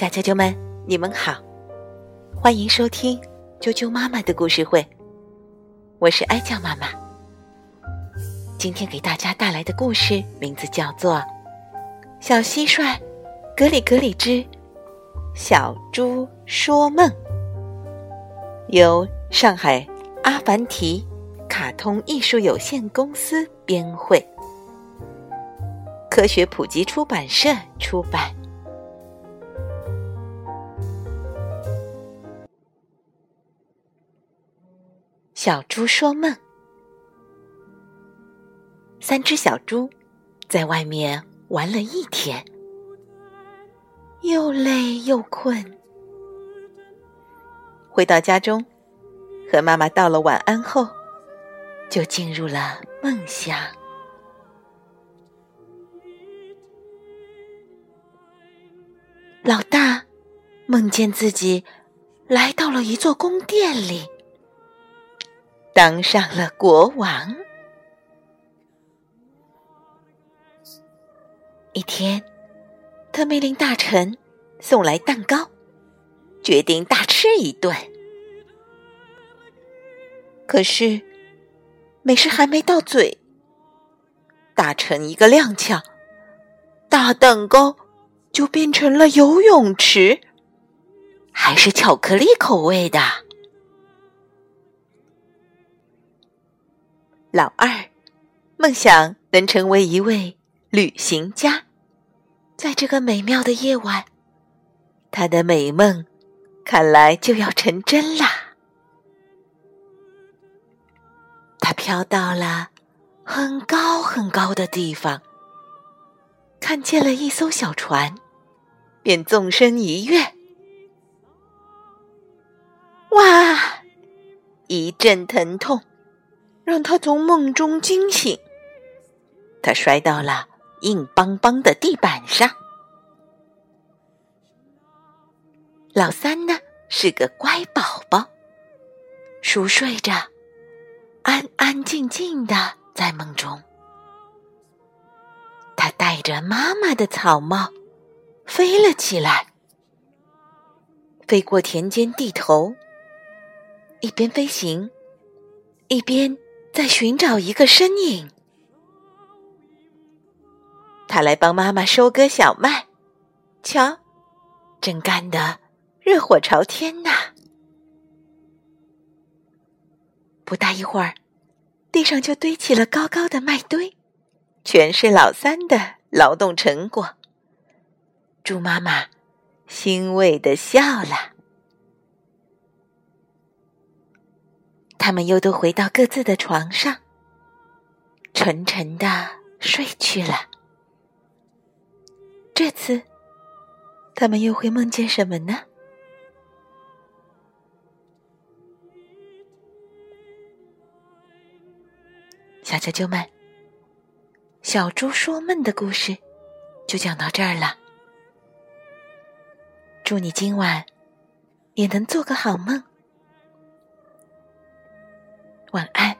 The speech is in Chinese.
小啾啾们，你们好，欢迎收听啾啾妈妈的故事会。我是哀酱妈妈，今天给大家带来的故事名字叫做《小蟋蟀格里格里之小猪说梦》，由上海阿凡提卡通艺术有限公司编绘，科学普及出版社出版。小猪说梦。三只小猪在外面玩了一天，又累又困，回到家中，和妈妈道了晚安后，就进入了梦乡。老大梦见自己来到了一座宫殿里。当上了国王。一天，他命令大臣送来蛋糕，决定大吃一顿。可是，美食还没到嘴，大臣一个踉跄，大蛋糕就变成了游泳池，还是巧克力口味的。老二梦想能成为一位旅行家，在这个美妙的夜晚，他的美梦看来就要成真啦。他飘到了很高很高的地方，看见了一艘小船，便纵身一跃，哇！一阵疼痛。让他从梦中惊醒，他摔到了硬邦邦的地板上。老三呢是个乖宝宝，熟睡着，安安静静的在梦中。他戴着妈妈的草帽，飞了起来，飞过田间地头，一边飞行，一边。在寻找一个身影，他来帮妈妈收割小麦，瞧，正干得热火朝天呐！不大一会儿，地上就堆起了高高的麦堆，全是老三的劳动成果。猪妈妈欣慰的笑了。他们又都回到各自的床上，沉沉的睡去了。这次，他们又会梦见什么呢？小啾啾们，小猪说梦的故事就讲到这儿了。祝你今晚也能做个好梦。晚安。